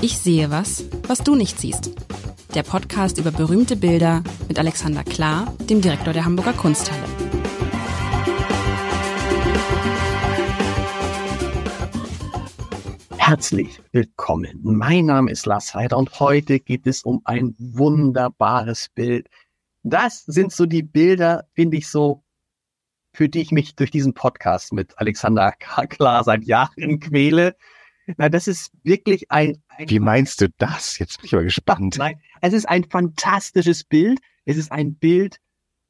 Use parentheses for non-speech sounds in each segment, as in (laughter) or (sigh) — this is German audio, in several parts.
Ich sehe was, was du nicht siehst. Der Podcast über berühmte Bilder mit Alexander Klar, dem Direktor der Hamburger Kunsthalle. Herzlich willkommen. Mein Name ist Lars Heider und heute geht es um ein wunderbares Bild. Das sind so die Bilder, finde ich so, für die ich mich durch diesen Podcast mit Alexander Klar seit Jahren quäle. Na, das ist wirklich ein, ein Wie meinst du das? Jetzt bin ich aber gespannt. Nein, es ist ein fantastisches Bild. Es ist ein Bild,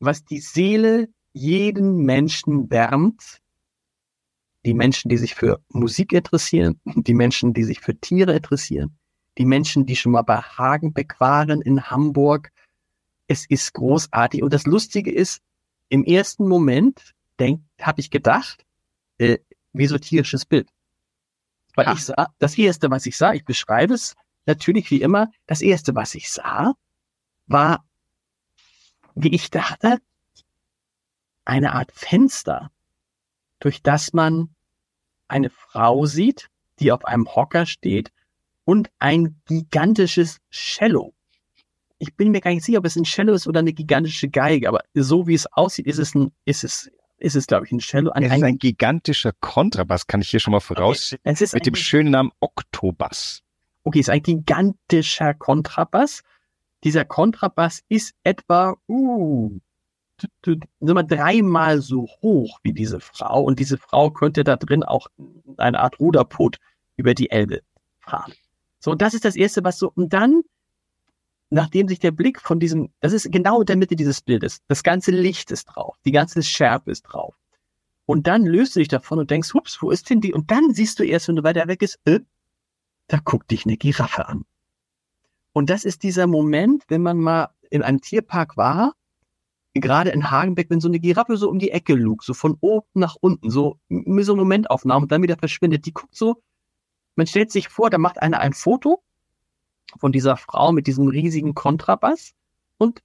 was die Seele jeden Menschen wärmt. Die Menschen, die sich für Musik interessieren, (laughs) die Menschen, die sich für Tiere interessieren, die Menschen, die schon mal bei Hagenbeck waren in Hamburg. Es ist großartig. Und das Lustige ist, im ersten Moment habe ich gedacht, äh, wie so tierisches Bild. Weil ha. ich sah, das erste, was ich sah, ich beschreibe es natürlich wie immer, das erste, was ich sah, war, wie ich dachte, eine Art Fenster, durch das man eine Frau sieht, die auf einem Hocker steht und ein gigantisches Cello. Ich bin mir gar nicht sicher, ob es ein Cello ist oder eine gigantische Geige, aber so wie es aussieht, ist es ein, ist es ist es, glaube ich, ein Cello. Ein, es ist ein gigantischer Kontrabass, kann ich hier schon mal vorausschicken. Okay. Es ist mit dem schönen Namen Oktobass. Okay, es ist ein gigantischer Kontrabass. Dieser Kontrabass ist etwa, uh, mal dreimal so hoch wie diese Frau. Und diese Frau könnte da drin auch eine Art Ruderboot über die Elbe fahren. So, und das ist das Erste, was so, und dann nachdem sich der Blick von diesem, das ist genau in der Mitte dieses Bildes, das ganze Licht ist drauf, die ganze Schärfe ist drauf. Und dann löst du dich davon und denkst, hups, wo ist denn die? Und dann siehst du erst, wenn du weiter weg ist, äh, da guckt dich eine Giraffe an. Und das ist dieser Moment, wenn man mal in einem Tierpark war, gerade in Hagenbeck, wenn so eine Giraffe so um die Ecke lugt, so von oben nach unten, so so Momentaufnahme und dann wieder verschwindet. Die guckt so, man stellt sich vor, da macht einer ein Foto von dieser Frau mit diesem riesigen Kontrabass. Und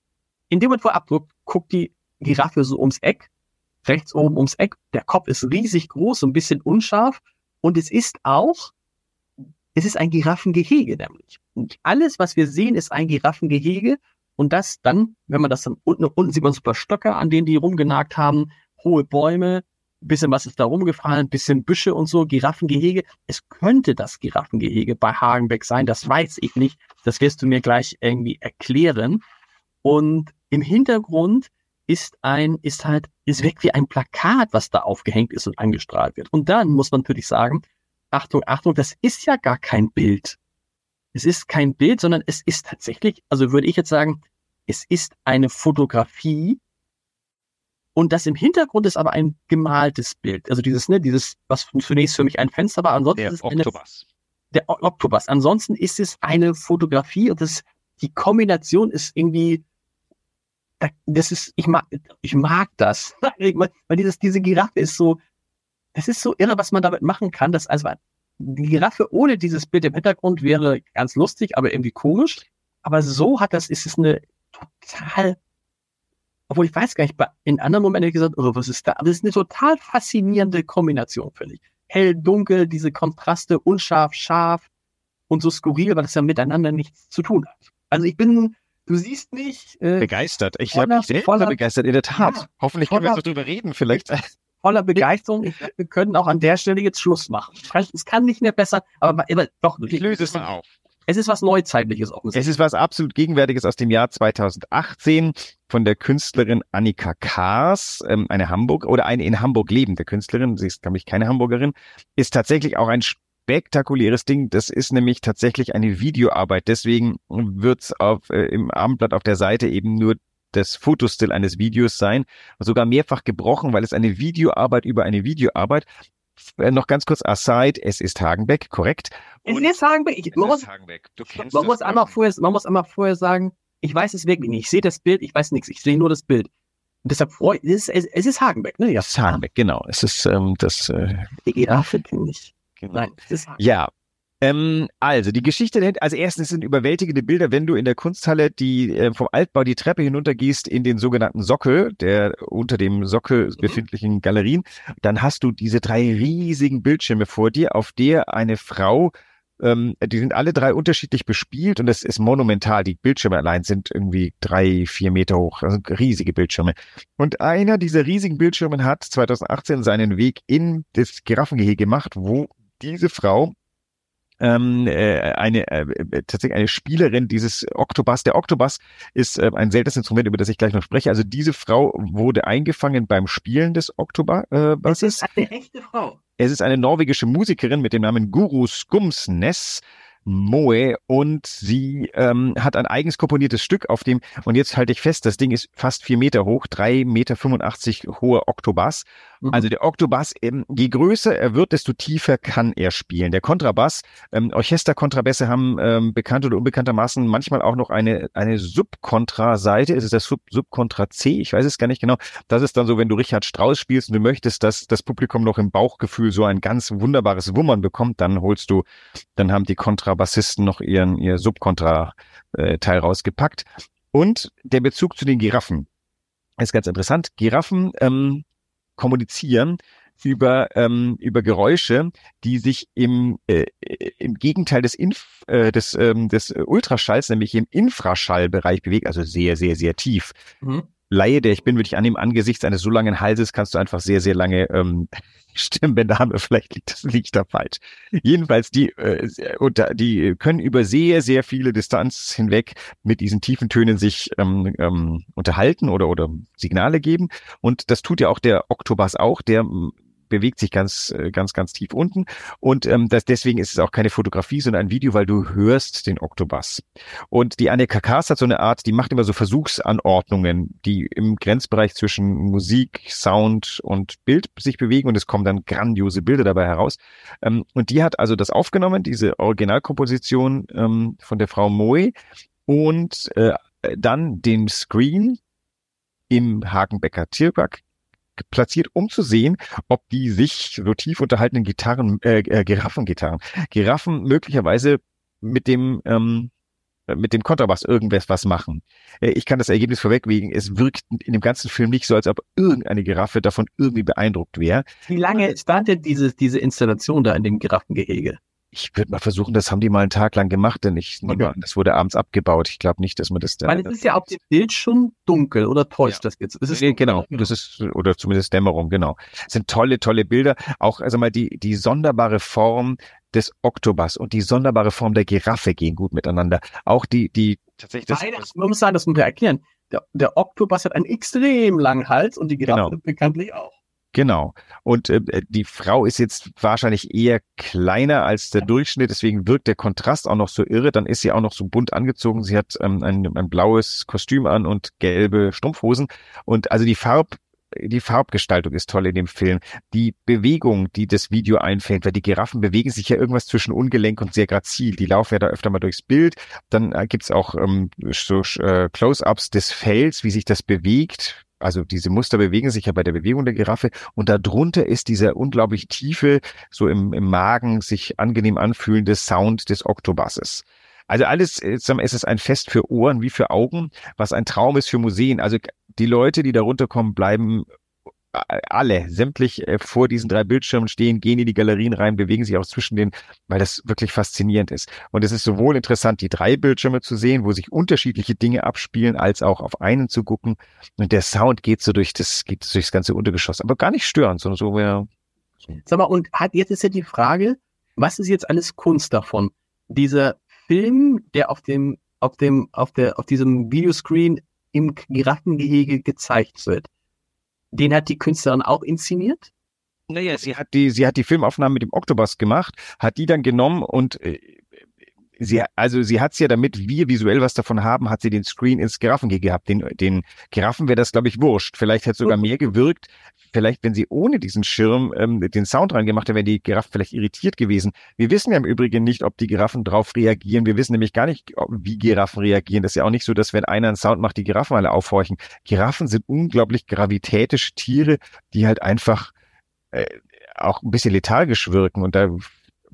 in dem Moment, wo er abdruckt, guckt die Giraffe so ums Eck, rechts oben ums Eck. Der Kopf ist riesig groß, so ein bisschen unscharf. Und es ist auch, es ist ein Giraffengehege nämlich. Und alles, was wir sehen, ist ein Giraffengehege. Und das dann, wenn man das dann unten, unten sieht man super Stöcke, an denen die rumgenagt haben, hohe Bäume, bisschen was ist da rumgefallen, bisschen Büsche und so, Giraffengehege. Es könnte das Giraffengehege bei Hagenbeck sein, das weiß ich nicht. Das wirst du mir gleich irgendwie erklären. Und im Hintergrund ist ein, ist halt, ist weg wie ein Plakat, was da aufgehängt ist und angestrahlt wird. Und dann muss man natürlich sagen, Achtung, Achtung, das ist ja gar kein Bild. Es ist kein Bild, sondern es ist tatsächlich, also würde ich jetzt sagen, es ist eine Fotografie und das im Hintergrund ist aber ein gemaltes Bild. Also dieses, ne, dieses, was zunächst für mich ein Fenster war, ansonsten der ist Oktobus. Eine, der Oktobus. Ansonsten ist es eine Fotografie und das, die Kombination ist irgendwie, das ist, ich mag, ich mag das. (laughs) Weil dieses, diese Giraffe ist so, das ist so irre, was man damit machen kann. Das, also, die Giraffe ohne dieses Bild im Hintergrund wäre ganz lustig, aber irgendwie komisch. Aber so hat das, ist es eine total obwohl ich weiß gar nicht, in anderen Momenten hätte ich gesagt, oh, was ist da? Aber das ist eine total faszinierende Kombination, finde ich. Hell, dunkel, diese Kontraste, unscharf, scharf und so skurril, weil das ja miteinander nichts zu tun hat. Also ich bin, du siehst mich. Äh, begeistert. Ich habe mich sehr voller, begeistert, in der Tat. Ja, Hoffentlich voller, können wir so drüber reden, vielleicht. (laughs) Voller Begeisterung. Ich, wir können auch an der Stelle jetzt Schluss machen. Es kann nicht mehr besser, aber, aber doch. Ich löse es mal auf. Es ist was Neuzeitliches offensichtlich. Es ist was absolut Gegenwärtiges aus dem Jahr 2018 von der Künstlerin Annika Kaas, ähm, eine Hamburg oder eine in Hamburg lebende Künstlerin, sie ist, glaube ich, keine Hamburgerin, ist tatsächlich auch ein spektakuläres Ding. Das ist nämlich tatsächlich eine Videoarbeit. Deswegen wird's auf, äh, im Abendblatt auf der Seite eben nur das Fotostill eines Videos sein, sogar mehrfach gebrochen, weil es eine Videoarbeit über eine Videoarbeit noch ganz kurz aside, es ist Hagenbeck, korrekt? Es ist Hagenbeck. Ich, man muss, Hagenbeck. Man muss einmal vorher, man muss einmal vorher sagen, ich weiß es wirklich nicht. Ich sehe das Bild, ich weiß nichts. Ich sehe nur das Bild. Und deshalb freue ich, es ist, es ist Hagenbeck, ne? Ja, es ist Hagenbeck, genau. Es ist ähm, das. Äh, Giraffe kenne ich. Genau. Nein, es ist Hagenbeck. Ja, ähm, also die Geschichte, also erstens sind überwältigende Bilder, wenn du in der Kunsthalle die äh, vom Altbau die Treppe hinuntergehst in den sogenannten Sockel, der unter dem Sockel mhm. befindlichen Galerien, dann hast du diese drei riesigen Bildschirme vor dir, auf der eine Frau Ähm, die sind alle drei unterschiedlich bespielt und es ist monumental. Die Bildschirme allein sind irgendwie drei, vier Meter hoch, also riesige Bildschirme. Und einer dieser riesigen Bildschirme hat 2018 seinen Weg in das Giraffengehege gemacht, wo diese Frau ähm, äh, eine äh, tatsächlich eine Spielerin dieses Oktobus. Der Oktobus ist äh, ein seltenes Instrument, über das ich gleich noch spreche. Also diese Frau wurde eingefangen beim Spielen des Oktobus. Äh, es ist eine echte Frau. Es ist eine norwegische Musikerin mit dem Namen Guru Skumsness. Moe und sie ähm, hat ein eigens komponiertes Stück auf dem, und jetzt halte ich fest, das Ding ist fast vier Meter hoch, drei Meter 85 hohe Oktobass. Mhm. Also der Oktobass, ähm, je größer er wird, desto tiefer kann er spielen. Der Kontrabass, ähm, Orchesterkontrabässe haben ähm, bekannt oder unbekanntermaßen manchmal auch noch eine, eine Subkontra-Seite. Es ist das Sub Subkontra C, ich weiß es gar nicht genau. Das ist dann so, wenn du Richard Strauss spielst und du möchtest, dass das Publikum noch im Bauchgefühl so ein ganz wunderbares Wummern bekommt, dann holst du, dann haben die Kontrabassisten noch ihren, ihr Subkontra-Teil rausgepackt. Und der Bezug zu den Giraffen ist ganz interessant. Giraffen ähm, kommunizieren über ähm, über Geräusche, die sich im äh, im Gegenteil des Inf äh, des ähm, des Ultraschalls, nämlich im Infraschallbereich bewegt, also sehr sehr sehr tief. Mhm. Laie, der ich bin, würde ich annehmen, angesichts eines so langen Halses kannst du einfach sehr sehr lange ähm, (laughs) Stimmbänder haben, vielleicht liegt das (laughs) liegt da falsch. Jedenfalls die äh, unter, die können über sehr sehr viele Distanz hinweg mit diesen tiefen Tönen sich ähm, ähm, unterhalten oder oder Signale geben und das tut ja auch der Oktobas auch, der bewegt sich ganz, äh, ganz, ganz tief unten. Und ähm, das, deswegen ist es auch keine Fotografie, sondern ein Video, weil du hörst den Oktobus. Und die Anne Kakas hat so eine Art, die macht immer so Versuchsanordnungen, die im Grenzbereich zwischen Musik, Sound und Bild sich bewegen und es kommen dann grandiose Bilder dabei heraus. Ähm, und die hat also das aufgenommen, diese Originalkomposition ähm, von der Frau Moe und äh, dann den Screen im Hagenbecker Tierpark platziert, um zu sehen, ob die sich so tief unterhaltenen Gitarren, äh, äh, Giraffengitarren, Giraffen möglicherweise mit dem ähm, mit dem Kontrabass irgendwas was machen. Äh, ich kann das Ergebnis vorwegwegen. Es wirkt in dem ganzen Film nicht so, als ob irgendeine Giraffe davon irgendwie beeindruckt wäre. Wie lange startet diese, diese Installation da in dem Giraffengehege? Ich würde mal versuchen, das haben die mal einen Tag lang gemacht, denn ich nehme an, das wurde abends abgebaut. Ich glaube nicht, dass man das da. Weil es ist ja auf dem Bild schon dunkel oder täuscht ja. das jetzt? Das ist nee, genau, das ist oder zumindest Dämmerung, genau. Es sind tolle, tolle Bilder. Auch also mal die die sonderbare Form des Oktobers und die sonderbare Form der Giraffe gehen gut miteinander. Auch die die tatsächlich das. Beide, man muss sagen, das muss man erklären. Der, der Oktobus hat einen extrem langen Hals und die Giraffe genau. bekanntlich auch. Genau. Und äh, die Frau ist jetzt wahrscheinlich eher kleiner als der Durchschnitt, deswegen wirkt der Kontrast auch noch so irre. Dann ist sie auch noch so bunt angezogen. Sie hat ähm, ein, ein blaues Kostüm an und gelbe Strumpfhosen. Und also die Farb, die Farbgestaltung ist toll in dem Film. Die Bewegung, die das Video einfällt, weil die Giraffen bewegen sich ja irgendwas zwischen ungelenk und sehr grazil. Die laufen ja da öfter mal durchs Bild. Dann äh, gibt's auch ähm, so äh, Close-ups des Fells, wie sich das bewegt also diese Muster bewegen sich ja bei der Bewegung der Giraffe und darunter ist dieser unglaublich tiefe, so im, im Magen sich angenehm anfühlende Sound des Oktobusses. Also alles, es ist ein Fest für Ohren wie für Augen, was ein Traum ist für Museen. Also die Leute, die da runterkommen, bleiben alle, sämtlich äh, vor diesen drei Bildschirmen stehen, gehen in die Galerien rein, bewegen sich auch zwischen denen, weil das wirklich faszinierend ist. Und es ist sowohl interessant, die drei Bildschirme zu sehen, wo sich unterschiedliche Dinge abspielen, als auch auf einen zu gucken. Und der Sound geht so durch das, geht durchs ganze Untergeschoss, aber gar nicht störend, sondern so mehr. Sag mal, und hat, jetzt ist ja die Frage, was ist jetzt alles Kunst davon? Dieser Film, der auf dem, auf dem, auf der, auf diesem Videoscreen im Giraffengehege gezeigt wird den hat die Künstlerin auch inszeniert? Naja, sie hat die, sie hat die Filmaufnahmen mit dem Oktopus gemacht, hat die dann genommen und äh, sie, also sie hat es ja, damit wir visuell was davon haben, hat sie den Screen ins Giraffengehege gehabt. Den, den Giraffen wäre das, glaube ich, wurscht. Vielleicht hätte sogar mehr gewirkt. Vielleicht, wenn sie ohne diesen Schirm ähm, den Sound reingemacht hätte, wäre die Giraffen vielleicht irritiert gewesen. Wir wissen ja im Übrigen nicht, ob die Giraffen drauf reagieren. Wir wissen nämlich gar nicht, wie Giraffen reagieren. Das ist ja auch nicht so, dass wenn einer einen Sound macht, die Giraffen alle aufhorchen. Giraffen sind unglaublich gravitätische Tiere, die halt einfach äh, auch ein bisschen lethargisch wirken. Und da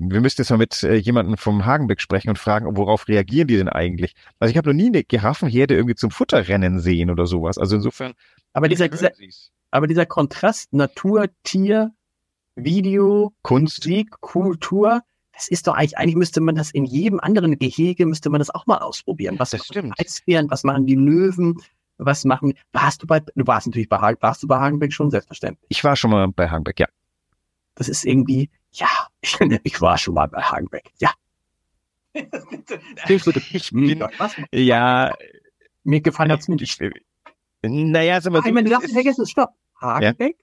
wir müssten jetzt mal mit äh, jemandem vom Hagenbeck sprechen und fragen, worauf reagieren die denn eigentlich? Also ich habe noch nie eine Giraffenherde irgendwie zum Futterrennen sehen oder sowas. Also insofern. Aber dieser, dieser, aber dieser Kontrast Natur, Tier, Video, Kunst, Musik, Kultur, das ist doch eigentlich, eigentlich müsste man das in jedem anderen Gehege, müsste man das auch mal ausprobieren. Was Das stimmt. Eisbären, was machen die Löwen, was machen, warst du bei, du warst natürlich bei warst du bei Hagenbeck schon, selbstverständlich. Ich war schon mal bei Hagenbeck, ja. Das ist irgendwie, ja, ich, (laughs) ich war schon mal bei Hagenbeck, ja. Ich bin, was? ja, Mir gefallen das nicht. ich, naja, sag mal, Ah, ich meine, du so, darfst es vergessen, stopp. Hagenbeck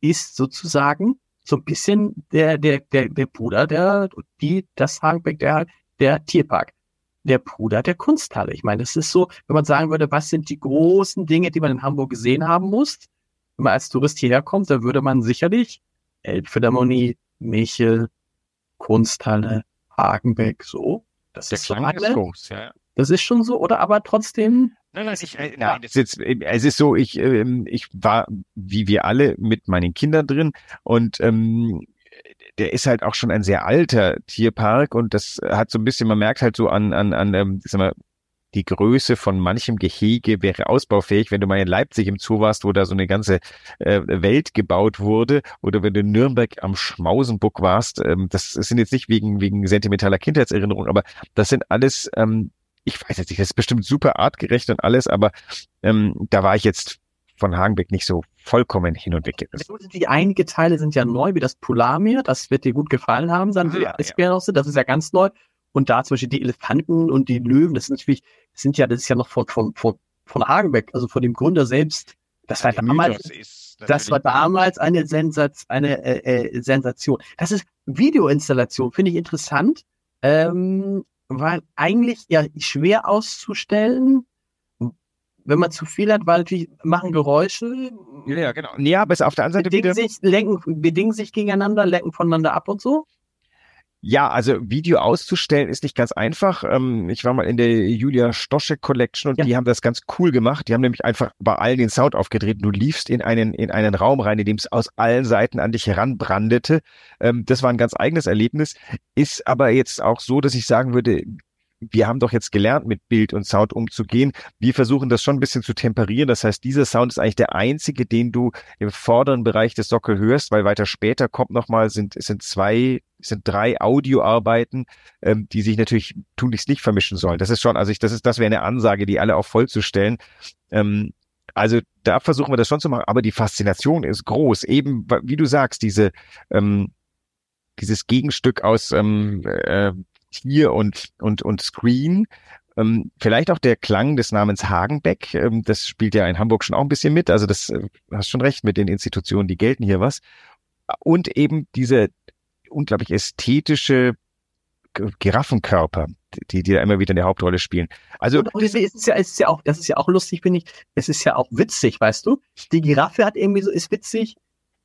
ist sozusagen so ein bisschen der, der, der, der Bruder, der, die, das Hagenbeck, der, der Tierpark. Der Bruder der Kunsthalle. Ich meine, das ist so, wenn man sagen würde, was sind die großen Dinge, die man in Hamburg gesehen haben muss, wenn man als Tourist hierher kommt, dann würde man sicherlich Elbphilharmonie, Michel, Kunsthalle, Hagenbeck, so. Das der ist so Klang ist eine, groß, ja. das ist schon so, oder aber trotzdem, Nein, nein, ich, äh, nein, das ist äh, es ist so, ich, ähm, ich war, wie wir alle, mit meinen Kindern drin und ähm, der ist halt auch schon ein sehr alter Tierpark und das hat so ein bisschen, man merkt halt so an, an, an ähm, sag mal, die Größe von manchem Gehege wäre ausbaufähig, wenn du mal in Leipzig im Zoo warst, wo da so eine ganze äh, Welt gebaut wurde, oder wenn du in Nürnberg am Schmausenbuck warst. Ähm, das sind jetzt nicht wegen, wegen sentimentaler Kindheitserinnerung, aber das sind alles ähm, ich weiß jetzt nicht, das ist bestimmt super artgerecht und alles, aber ähm, da war ich jetzt von Hagenbeck nicht so vollkommen hin und weg gerissen. Die einige Teile sind ja neu, wie das Polarmeer. Das wird dir gut gefallen haben, dann Ja, Eisbären auch sind. Das ist ja ganz neu. Und da zum Beispiel die Elefanten und die Löwen, das sind natürlich, das sind ja, das ist ja noch von, von, von, von Hagenbeck, also von dem Gründer selbst. Das war damals, das war damals eine, Sensaz, eine äh, äh, Sensation. Das ist Videoinstallation, finde ich interessant, ähm, weil eigentlich ja schwer auszustellen, wenn man zu viel hat, weil natürlich machen Geräusche, ja, genau. Ja, aber es auf der anderen Seite bedingen wieder. sich, lenken, bedingen sich gegeneinander, lenken voneinander ab und so. Ja, also Video auszustellen ist nicht ganz einfach. Ähm, ich war mal in der Julia Stoschek Collection und Ja. die haben das ganz cool gemacht. Die haben nämlich einfach bei allen den Sound aufgedreht. Du liefst in einen, in einen Raum rein, in dem es aus allen Seiten an dich heranbrandete. Ähm, das war ein ganz eigenes Erlebnis. Ist aber jetzt auch so, dass ich sagen würde, wir haben doch jetzt gelernt, mit Bild und Sound umzugehen. Wir versuchen das schon ein bisschen zu temperieren. Das heißt, dieser Sound ist eigentlich der einzige, den du im vorderen Bereich des Sockel hörst, weil weiter später kommt nochmal, sind, sind zwei, sind drei Audioarbeiten, ähm, die sich natürlich tunlichst nicht vermischen sollen. Das ist schon, also ich, das ist, das wäre eine Ansage, die alle auf voll zu stellen. Ähm, also da versuchen wir das schon zu machen, aber die Faszination ist groß. Eben, wie du sagst, diese, ähm, dieses Gegenstück aus ähm, äh, Tier und, und, und Screen. Ähm, vielleicht auch der Klang des Namens Hagenbeck. Ähm, das spielt ja in Hamburg schon auch ein bisschen mit. Also das äh, hast schon recht mit den Institutionen, die gelten hier was. Und eben diese unglaublich ästhetische Giraffenkörper, die, die da immer wieder eine Hauptrolle spielen. Also Und es ist ja, es ist ja auch, das ist ja auch lustig, finde ich. Es ist ja auch witzig, weißt du? Die Giraffe hat irgendwie so, ist witzig.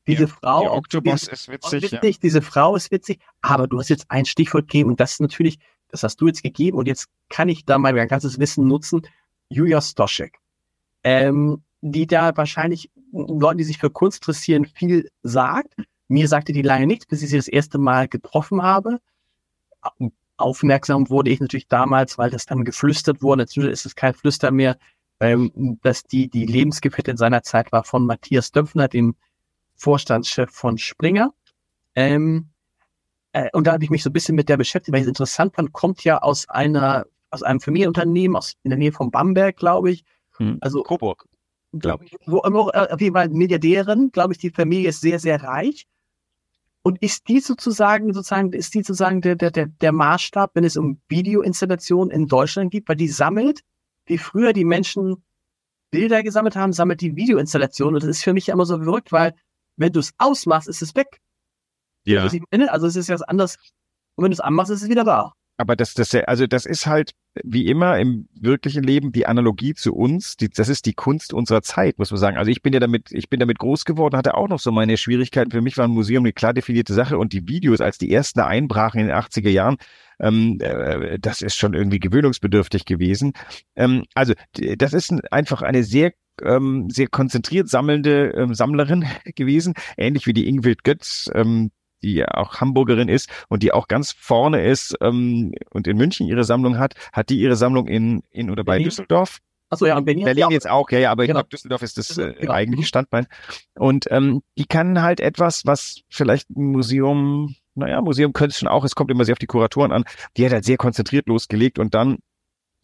Diese Ja, Frau, der diese- ist auch witzig. Ja. witzig, diese Frau ist witzig. Aber du hast jetzt ein Stichwort gegeben und das ist natürlich, das hast du jetzt gegeben und jetzt kann ich da mal mein ganzes Wissen nutzen. Julia Stoschek. Ähm, die da wahrscheinlich Leuten, die sich für Kunst interessieren, viel sagt. Mir sagte die lange nichts, bis ich sie das erste Mal getroffen habe. Aufmerksam wurde ich natürlich damals, weil das dann geflüstert wurde. Inzwischen ist es kein Flüster mehr, ähm, dass die, die Lebensgefährtin seiner Zeit war von Matthias Döpfner, dem Vorstandschef von Springer. Ähm, äh, und da habe ich mich so ein bisschen mit der beschäftigt, weil ich es interessant fand, kommt ja aus einer, aus einem Familienunternehmen, aus in der Nähe von Bamberg, glaube ich. Hm. Also Coburg. Glaub ich. Wo, wo, äh, auf jeden Fall Milliardärin, glaube ich, die Familie ist sehr, sehr reich. Und ist die sozusagen, sozusagen, ist die sozusagen der, der, der, der Maßstab, wenn es um Videoinstallationen in Deutschland geht, weil die sammelt, wie früher die Menschen Bilder gesammelt haben, sammelt die Videoinstallationen. Und das ist für mich immer so verrückt, weil wenn du es ausmachst, ist es weg. Ja. Also, also es ist ja was anderes. Und wenn du es anmachst, ist es wieder da. Aber das, das, also das ist halt wie immer im wirklichen Leben die Analogie zu uns. Die, das ist die Kunst unserer Zeit, muss man sagen. Also ich bin ja damit, ich bin damit groß geworden, hatte auch noch so meine Schwierigkeiten. Für mich war ein Museum eine klar definierte Sache und die Videos, als die ersten einbrachen in den 80er Jahren, ähm, äh, das ist schon irgendwie gewöhnungsbedürftig gewesen. Ähm, also das ist ein, einfach eine sehr ähm, sehr konzentriert sammelnde ähm, Sammlerin (laughs) gewesen, ähnlich wie die Ingwild Götz, ähm, die ja auch Hamburgerin ist und die auch ganz vorne ist ähm, und in München ihre Sammlung hat, hat die ihre Sammlung in, in oder bei Berlin. Düsseldorf. Achso, ja, und Berlin, Berlin jetzt auch, ja, ja, aber ich Genau. glaube, Düsseldorf ist das äh, Genau. eigentliche Standbein. Und ähm, die kann halt etwas, was vielleicht ein Museum naja, Museum könnte es schon auch, es kommt immer sehr auf die Kuratoren an, die hat halt sehr konzentriert losgelegt und dann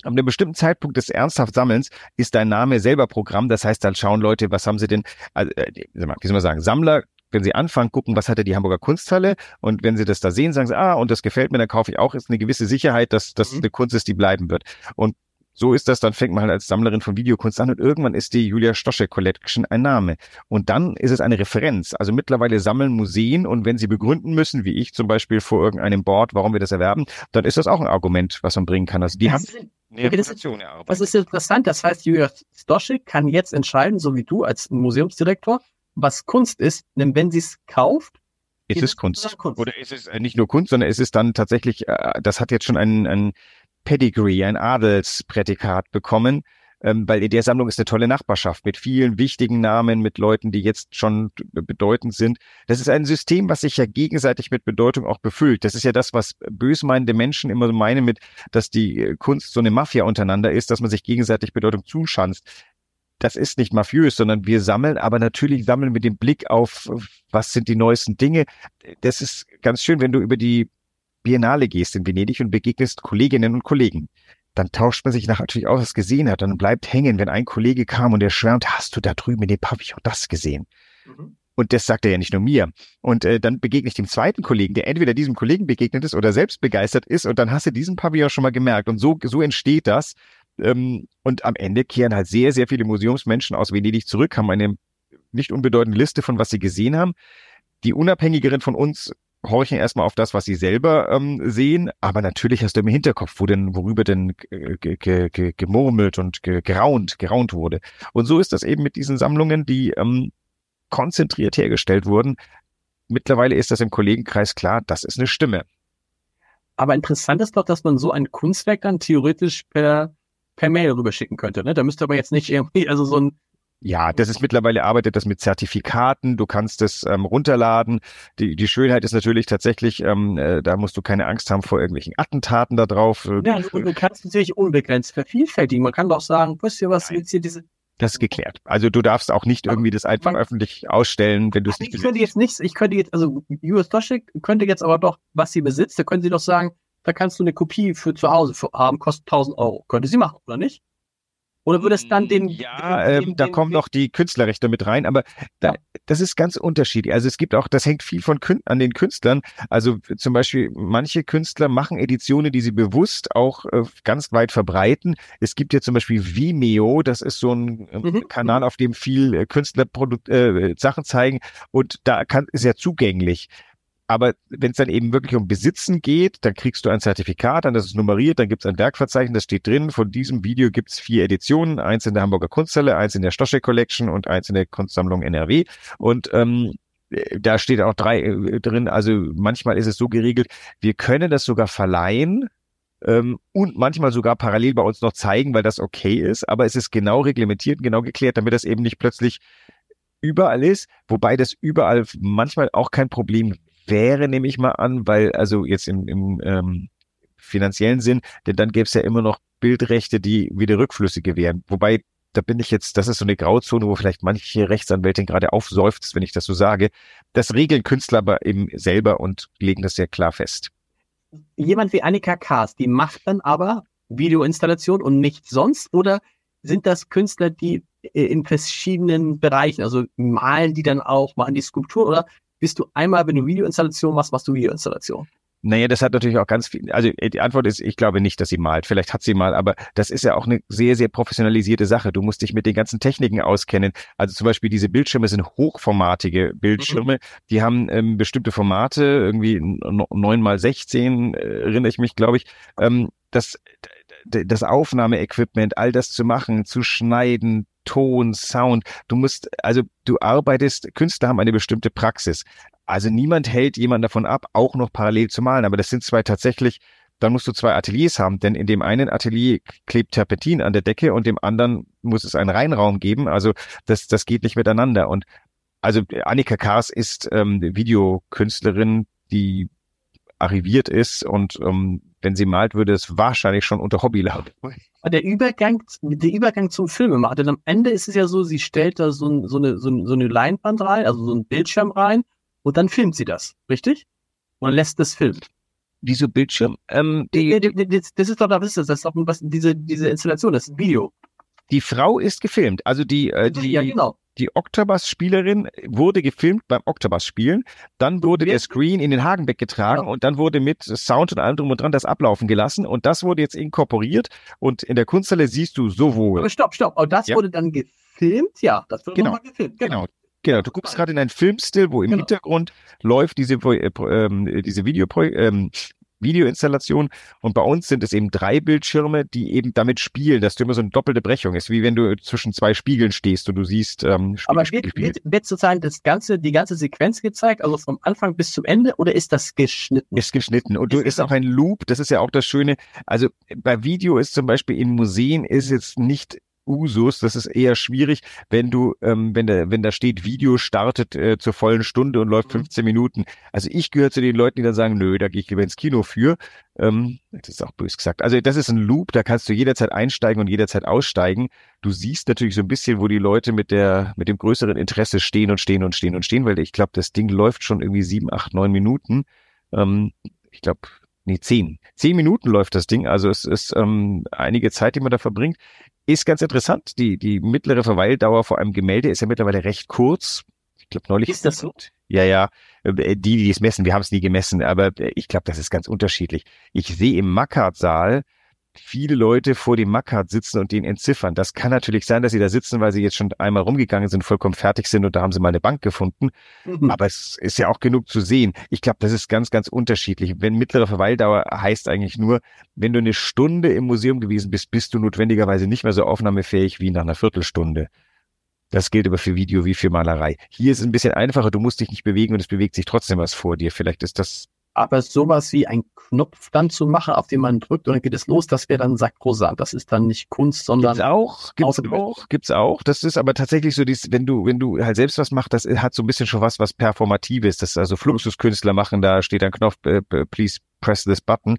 Ab einem bestimmten Zeitpunkt des ernsthaft Sammelns ist dein Name selber Programm. Das heißt, dann schauen Leute, was haben sie denn, also, äh, wie soll man sagen, Sammler wenn sie anfangen, gucken, was hatte die Hamburger Kunsthalle und wenn sie das da sehen, sagen sie, ah, und das gefällt mir, dann kaufe ich auch, ist eine gewisse Sicherheit, dass das mhm. eine Kunst ist, die bleiben wird. Und so ist das, dann fängt man halt als Sammlerin von Videokunst an und irgendwann ist die Julia Stosche Collection ein Name. Und dann ist es eine Referenz. Also mittlerweile sammeln Museen und wenn sie begründen müssen, wie ich zum Beispiel vor irgendeinem Board, warum wir das erwerben, dann ist das auch ein Argument, was man bringen kann. Also die das haben Reputation erarbeitet. Das ist interessant. Das heißt, Julia Stosche kann jetzt entscheiden, so wie du als Museumsdirektor, was Kunst ist, denn wenn sie es kauft, ist es Kunst. Kunst. Oder ist es äh, nicht nur Kunst, sondern ist es dann tatsächlich, äh, das hat jetzt schon ein, ein Pedigree, ein Adelsprädikat bekommen, ähm, weil in der Sammlung ist eine tolle Nachbarschaft mit vielen wichtigen Namen, mit Leuten, die jetzt schon bedeutend sind. Das ist ein System, was sich ja gegenseitig mit Bedeutung auch befüllt. Das ist ja das, was bösmeinende Menschen immer meinen mit, dass die äh, Kunst so eine Mafia untereinander ist, dass man sich gegenseitig Bedeutung zuschanzt das ist nicht mafiös, sondern wir sammeln, aber natürlich sammeln mit dem Blick auf, was sind die neuesten Dinge. Das ist ganz schön, wenn du über die Biennale gehst in Venedig und begegnest Kolleginnen und Kollegen. Dann tauscht man sich nach natürlich aus, was gesehen hat. Dann bleibt hängen, wenn ein Kollege kam und er schwärmt, hast du da drüben in dem Pavillon das gesehen? Mhm. Und das sagt er ja nicht nur mir. Und äh, dann begegne ich dem zweiten Kollegen, der entweder diesem Kollegen begegnet ist oder selbst begeistert ist. Und dann hast du diesen Pavillon schon mal gemerkt. Und so, so entsteht das. Ähm, und am Ende kehren halt sehr, sehr viele Museumsmenschen aus Venedig zurück, haben eine nicht unbedeutende Liste von, was sie gesehen haben. Die Unabhängigeren von uns horchen erstmal auf das, was sie selber ähm, sehen, aber natürlich hast du im Hinterkopf, wo denn, worüber denn gemurmelt und geraunt, geraunt wurde. Und so ist das eben mit diesen Sammlungen, die ähm, konzentriert hergestellt wurden. Mittlerweile ist das im Kollegenkreis klar, das ist eine Stimme. Aber interessant ist doch, dass man so ein Kunstwerk dann theoretisch per per Mail rüberschicken könnte. Ne? Da müsste aber jetzt nicht irgendwie, also so ein ja, das ist mittlerweile arbeitet das mit Zertifikaten. Du kannst es ähm, runterladen. Die, die Schönheit ist natürlich tatsächlich, ähm, äh, da musst du keine Angst haben vor irgendwelchen Attentaten da drauf. Ja, du, du kannst natürlich unbegrenzt vervielfältigen. Man kann doch sagen, wisst ihr was, jetzt hier diese. Das ist geklärt. Also du darfst auch nicht irgendwie das einfach öffentlich ausstellen, wenn du es nicht Ich könnte jetzt nichts, ich könnte jetzt, also US Doschik könnte jetzt aber doch, was sie besitzt, da können sie doch sagen, da kannst du eine Kopie für zu Hause haben, kostet 1000 Euro. Könnte sie machen, oder nicht? Oder würde es dann den. Ja, den, den, äh, da den, kommen noch die Künstlerrechte mit rein, aber da, das ist ganz unterschiedlich. Also es gibt auch, das hängt viel von an den Künstlern. Also zum Beispiel, manche Künstler machen Editionen, die sie bewusst auch äh, ganz weit verbreiten. Es gibt ja zum Beispiel Vimeo, das ist so ein äh, mhm. Kanal, auf dem viel äh, Künstler äh, Sachen zeigen und da kann, ist ja zugänglich. Aber wenn es dann eben wirklich um Besitzen geht, dann kriegst du ein Zertifikat, dann ist es nummeriert, dann gibt es ein Werkverzeichnis, das steht drin. Von diesem Video gibt es vier Editionen, eins in der Hamburger Kunsthalle, eins in der Stoschek Collection und eins in der Kunstsammlung NRW. Und ähm, da steht auch drei äh, drin. Also manchmal ist es so geregelt, wir können das sogar verleihen, ähm, und manchmal sogar parallel bei uns noch zeigen, weil das okay ist, aber es ist genau reglementiert, genau geklärt, damit das eben nicht plötzlich überall ist, wobei das überall manchmal auch kein Problem wäre, nehme ich mal an, weil also jetzt im, im ähm, finanziellen Sinn, denn dann gäbe es ja immer noch Bildrechte, die wieder Rückflüsse wären. Wobei, da bin ich jetzt, das ist so eine Grauzone, wo vielleicht manche Rechtsanwältin gerade aufseufzt, wenn ich das so sage. Das regeln Künstler aber eben selber und legen das sehr klar fest. Jemand wie Annika Kaas, die macht dann aber Videoinstallation und nichts sonst? Oder sind das Künstler, die äh, in verschiedenen Bereichen, also malen die dann auch, machen die Skulptur oder bist du einmal, wenn du Videoinstallation machst, machst du Videoinstallation? Naja, das hat natürlich auch ganz viel, also äh, die Antwort ist, ich glaube nicht, dass sie malt. Vielleicht hat sie mal, aber das ist ja auch eine sehr, sehr professionalisiose Sache. Du musst dich mit den ganzen Techniken auskennen. Also zum Beispiel diese Bildschirme sind hochformatige Bildschirme. Mhm. Die haben ähm, bestimmte Formate, irgendwie neun mal sechzehn äh, erinnere ich mich, glaube ich. Ähm, das, das Aufnahmeequipment, all das zu machen, zu schneiden, Ton, Sound. Du musst, also du arbeitest, Künstler haben eine bestimmte Praxis. Also niemand hält jemanden davon ab, auch noch parallel zu malen. Aber das sind zwei tatsächlich, dann musst du zwei Ateliers haben, denn in dem einen Atelier klebt Terpentin an der Decke und dem anderen muss es einen Reinraum geben. Also das, das geht nicht miteinander. Und also Annika Kars ist ähm, Videokünstlerin, die arriviert ist und ähm, wenn sie malt, würde es wahrscheinlich schon unter Hobby laufen. Der Übergang, der Übergang zum Film macht, denn am Ende ist es ja so, sie stellt da so, so, eine, so, eine Leinwand rein, also so ein Bildschirm rein und dann filmt sie das, richtig? und lässt das filmen. Wieso Bildschirm? Ähm, die, Die- die- die- Das ist doch, was ist das? Das ist doch was, diese, diese Installation, das ist ein Video. Die Frau ist gefilmt. Also die, äh, die, ja, genau. die Octobus-Spielerin wurde gefilmt beim Octobus-Spielen. Dann wurde der Screen in den Hagenbeck getragen Ja. und dann wurde mit Sound und allem drum und dran das ablaufen gelassen. Und das wurde jetzt inkorporiert. Und in der Kunsthalle siehst du sowohl. Aber stopp, stopp. Und das Ja. wurde dann gefilmt? Ja, das wurde Genau. nochmal gefilmt. Genau. Genau, du guckst gerade in einen Filmstill, wo im Genau. Hintergrund läuft diese, äh, ähm, diese Video, ähm, Videoinstallation und bei uns sind es eben drei Bildschirme, die eben damit spielen, dass du immer so eine doppelte Brechung ist, wie wenn du zwischen zwei Spiegeln stehst und du siehst ähm, Spiegel, Aber wird, Spiegel. wird, wird sozusagen das ganze, die ganze Sequenz gezeigt, also vom Anfang bis zum Ende, oder ist das geschnitten? ist geschnitten und du Ist ist auch ein Loop, das ist ja auch das Schöne. Also bei Video ist zum Beispiel in Museen ist jetzt nicht Usus, das ist eher schwierig, wenn du, ähm, wenn da, wenn da steht, Video startet äh, zur vollen Stunde und läuft Mhm. 15 Minuten. Also ich gehöre zu den Leuten, die dann sagen, nö, da gehe ich lieber ins Kino für. Ähm, das ist auch bös gesagt. Also das ist ein Loop, da kannst du jederzeit einsteigen und jederzeit aussteigen. Du siehst natürlich so ein bisschen, wo die Leute mit der, mit dem größeren Interesse stehen und stehen und stehen und stehen, weil ich glaube, das Ding läuft schon irgendwie sieben, acht, neun Minuten. Ähm, ich glaube, nee, zehn. Zehn Minuten läuft das Ding. Also es ist ähm, einige Zeit, die man da verbringt. Ist ganz interessant. Die, die mittlere Verweildauer vor einem Gemälde ist ja mittlerweile recht kurz. Ich glaube, neulich. Ist das so? Ja, ja. Äh, Die, die es messen, wir haben es nie gemessen, aber äh, ich glaube, das ist ganz unterschiedlich. Ich sehe im Mackart-Saal viele Leute vor dem Mackart sitzen und den entziffern. Das kann natürlich sein, dass sie da sitzen, weil sie jetzt schon einmal rumgegangen sind, vollkommen fertig sind und da haben sie mal eine Bank gefunden. Mhm. Aber es ist ja auch genug zu sehen. Ich glaube, das ist ganz, ganz unterschiedlich. Wenn mittlere Verweildauer heißt eigentlich nur, wenn du eine Stunde im Museum gewesen bist, bist du notwendigerweise nicht mehr so aufnahmefähig wie nach einer Viertelstunde. Das gilt aber für Video wie für Malerei. Hier ist es ein bisschen einfacher, du musst dich nicht bewegen und es bewegt sich trotzdem was vor dir. Vielleicht ist das, Aber sowas wie ein Knopf dann zu machen, auf den man drückt und dann geht es los, das wäre dann sakrosant. Das ist dann nicht Kunst, sondern gibt's auch, gibt's auch, gibt's auch. Das ist aber tatsächlich so, dies, wenn du, wenn du halt selbst was machst, das hat so ein bisschen schon was, was Performatives. Das ist also Fluxuskünstler machen, da steht ein Knopf, äh, please press this button.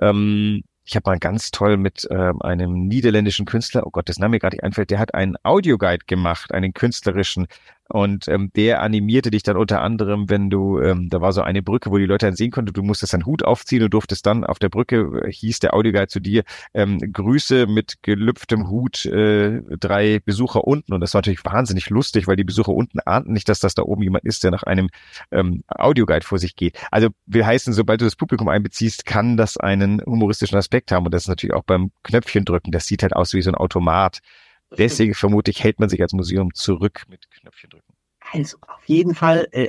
Ähm, ich habe mal ganz toll mit ähm, einem niederländischen Künstler, oh Gott, das Name mir gerade nicht einfällt, der hat einen Audioguide gemacht, einen künstlerischen. Und ähm, der animierte dich dann unter anderem, wenn du, ähm, da war so eine Brücke, wo die Leute dann sehen konnten, du musstest deinen Hut aufziehen und durftest dann auf der Brücke, äh, hieß der Audioguide zu dir, ähm, Grüße mit gelüpftem Hut, äh, drei Besucher unten. Und das war natürlich wahnsinnig lustig, weil die Besucher unten ahnten nicht, dass das da oben jemand ist, der nach einem ähm, Audioguide vor sich geht. Also will heißen, sobald du das Publikum einbeziehst, kann das einen humoristischen Aspekt haben. Und das ist natürlich auch beim Knöpfchen drücken. Das sieht halt aus wie so ein Automat. Deswegen vermute ich, hält man sich als Museum zurück mit Knöpfchen drücken. also auf jeden Fall äh,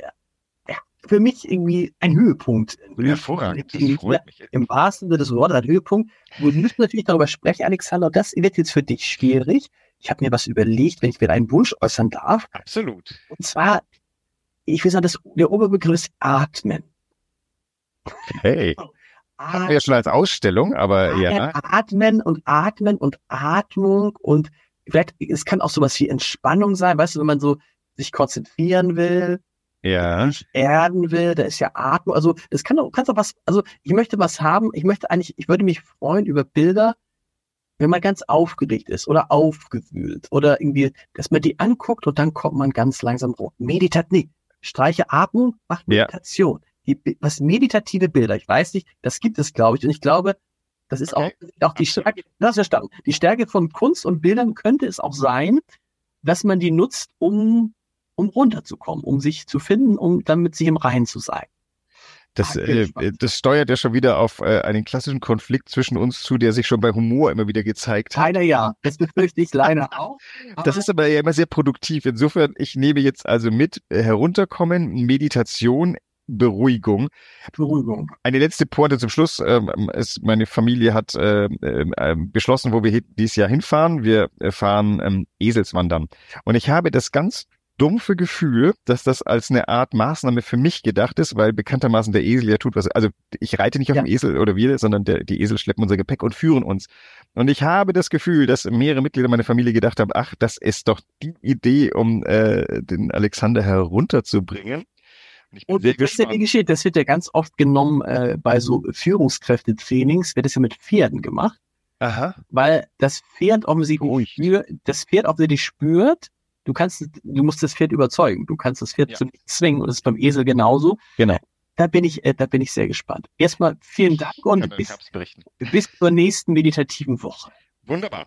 für mich irgendwie ein Höhepunkt. Hervorragend. Das Im- freut mich. Im wahrsten Sinne des Wortes ein Höhepunkt. Wir müssen natürlich darüber sprechen, Alexander. Das wird jetzt für dich schwierig. Ich habe mir was überlegt, wenn ich wieder einen Wunsch äußern darf. Absolut. Und zwar, ich will sagen, das, der Oberbegriff ist Atmen. Hey, (laughs) haben wir ja schon als Ausstellung, aber ja. Atmen und Atmen und Atmung und vielleicht, es kann auch sowas wie Entspannung sein, weißt du, wenn man so sich konzentrieren will, Ja. erden will, da ist ja Atmung, also das kann doch, kannst doch was, also ich möchte was haben, ich möchte eigentlich, ich würde mich freuen über Bilder, wenn man ganz aufgeregt ist oder aufgewühlt oder irgendwie, dass man die anguckt und dann kommt man ganz langsam hoch. Meditat, nee, streiche Atmung, macht Ja. Meditation. Die, Bi- was meditative Bilder, ich weiß nicht, das gibt es, glaube ich, und ich glaube, das ist Okay. auch, auch die Stärke, das ist verstanden. Die Stärke von Kunst und Bildern könnte es auch sein, dass man die nutzt, um, um runterzukommen, um sich zu finden, um dann mit sich im Reinen zu sein. Das, äh, das steuert ja schon wieder auf äh, einen klassischen Konflikt zwischen uns zu, der sich schon bei Humor immer wieder gezeigt hat. Leider ja, das befürchte ich leider (laughs) auch. Das ist aber ja immer sehr produktiv. Insofern, ich nehme jetzt also mit äh, herunterkommen, Meditation, Beruhigung. Beruhigung. Eine letzte Pointe zum Schluss. Ähm, es, meine Familie hat äh, äh, beschlossen, wo wir dieses Jahr hinfahren. Wir äh, fahren ähm, Eselswandern. Und ich habe das ganz dumpfe Gefühl, dass das als eine Art Maßnahme für mich gedacht ist, weil bekanntermaßen der Esel ja tut was. Also ich reite nicht auf Ja. dem Esel oder wir, sondern der, die Esel schleppen unser Gepäck und führen uns. Und ich habe das Gefühl, dass mehrere Mitglieder meiner Familie gedacht haben, ach, das ist doch die Idee, um äh, den Alexander herunterzubringen. Und das ist ja die. Geschichte, das wird ja ganz oft genommen äh, bei so Führungskräftetrainings, wird das ja mit Pferden gemacht, Aha. weil das Pferd offensichtlich spürt, das Pferd offensichtlich spürt, du kannst, du musst das Pferd überzeugen, du kannst das Pferd Ja. zu nichts zwingen und das ist beim Esel genauso. Genau. da bin ich, äh, da bin ich sehr gespannt. Erstmal vielen Dank und bis, bis zur nächsten meditativen Woche. Wunderbar.